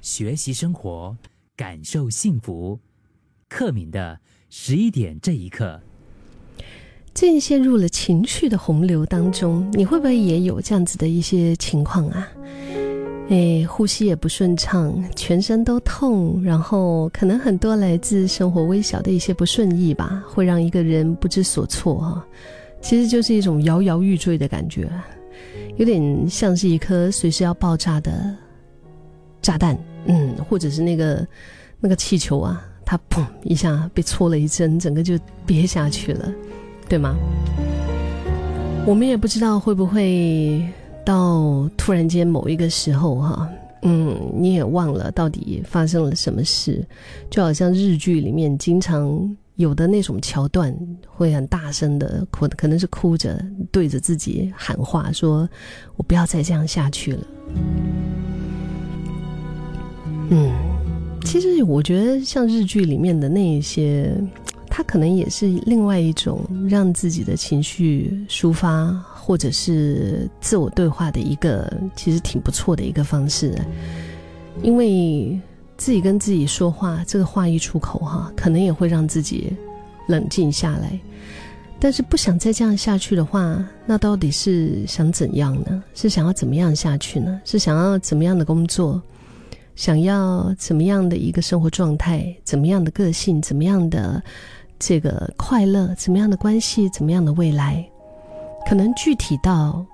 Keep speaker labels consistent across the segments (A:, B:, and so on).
A: 学习生活，感受幸福。克敏的十一点这一刻，
B: 正陷入了情绪的洪流当中，你会不会也有这样子的一些情况啊？哎，呼吸也不顺畅，全身都痛，然后可能很多来自生活微小的一些不顺意吧，会让一个人不知所措啊。其实就是一种摇摇欲坠的感觉，有点像是一颗随时要爆炸的。炸弹，嗯，或者是那个那个气球啊，它砰一下被戳了一针，整个就憋下去了，对吗？我们也不知道会不会到突然间某一个时候哈，嗯，你也忘了到底发生了什么事，就好像日剧里面经常有的那种桥段，会很大声的哭，可能是哭着对着自己喊话，说我不要再这样下去了。嗯，其实我觉得像日剧里面的那一些，它可能也是另外一种让自己的情绪抒发，或者是自我对话的一个，其实挺不错的一个方式。因为自己跟自己说话，这个话一出口哈，可能也会让自己冷静下来。但是不想再这样下去的话，那到底是想怎样呢？是想要怎么样下去呢？是想要怎么样的工作？想要怎么样的一个生活状态，怎么样的个性，怎么样的这个快乐，怎么样的关系，怎么样的未来，可能具体到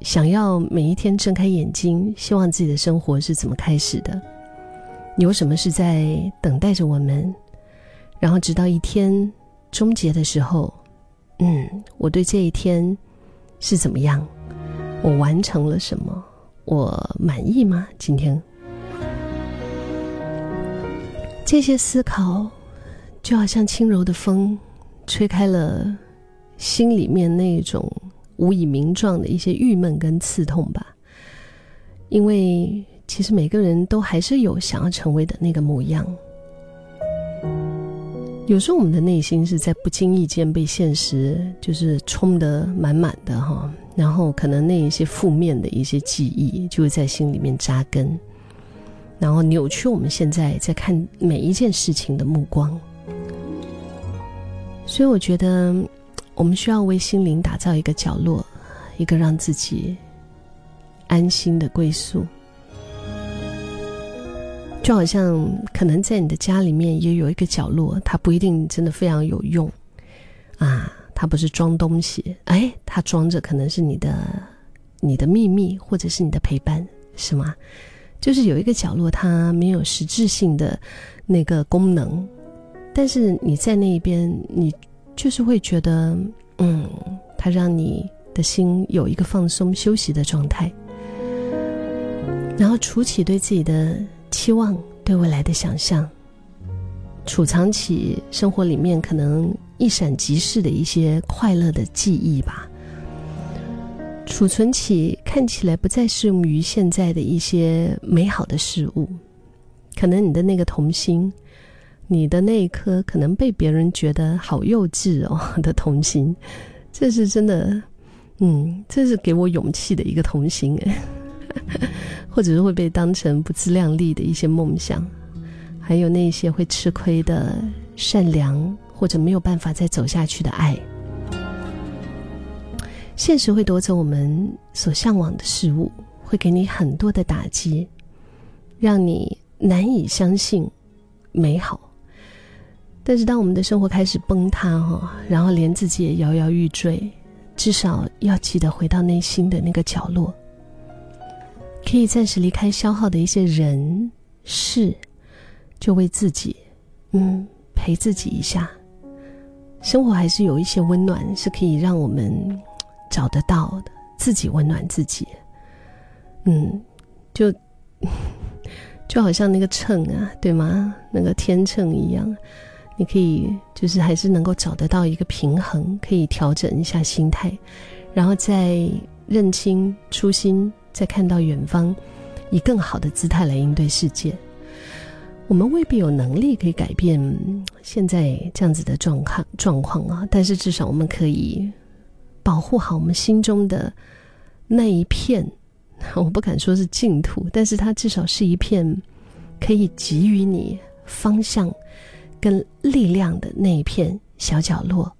B: 想要每一天睁开眼睛，希望自己的生活是怎么开始的，有什么是在等待着我们，然后直到一天终结的时候，嗯，我对这一天是怎么样，我完成了什么，我满意吗？今天。这些思考，就好像轻柔的风，吹开了心里面那种无以名状的一些郁闷跟刺痛吧。因为其实每个人都还是有想要成为的那个模样。有时候我们的内心是在不经意间被现实就是冲得满满的哈，然后可能那一些负面的一些记忆就会在心里面扎根。然后扭曲我们现在在看每一件事情的目光，所以我觉得我们需要为心灵打造一个角落，一个让自己安心的归宿。就好像可能在你的家里面也有一个角落，它不一定真的非常有用啊，它不是装东西，哎，它装着可能是你的你的秘密，或者是你的陪伴，是吗？就是有一个角落，它没有实质性的那个功能，但是你在那一边，你就是会觉得，嗯，它让你的心有一个放松休息的状态，然后储起对自己的期望，对未来的想象，储藏起生活里面可能一闪即逝的一些快乐的记忆吧。储存起看起来不再适用于现在的一些美好的事物，可能你的那个童心，你的那一颗可能被别人觉得好幼稚哦 的童心，这是真的，嗯，这是给我勇气的一个童心，或者是会被当成不自量力的一些梦想，还有那些会吃亏的善良或者没有办法再走下去的爱。现实会夺走我们所向往的事物，会给你很多的打击，让你难以相信美好。但是，当我们的生活开始崩塌哈，然后连自己也摇摇欲坠，至少要记得回到内心的那个角落，可以暂时离开消耗的一些人事，就为自己，嗯，陪自己一下。生活还是有一些温暖，是可以让我们。找得到的，自己温暖自己。嗯，就 就好像那个秤啊，对吗？那个天秤一样，你可以就是还是能够找得到一个平衡，可以调整一下心态，然后再认清初心，再看到远方，以更好的姿态来应对世界。我们未必有能力可以改变现在这样子的状况状况啊，但是至少我们可以。保护好我们心中的那一片，我不敢说是净土，但是它至少是一片可以给予你方向跟力量的那一片小角落，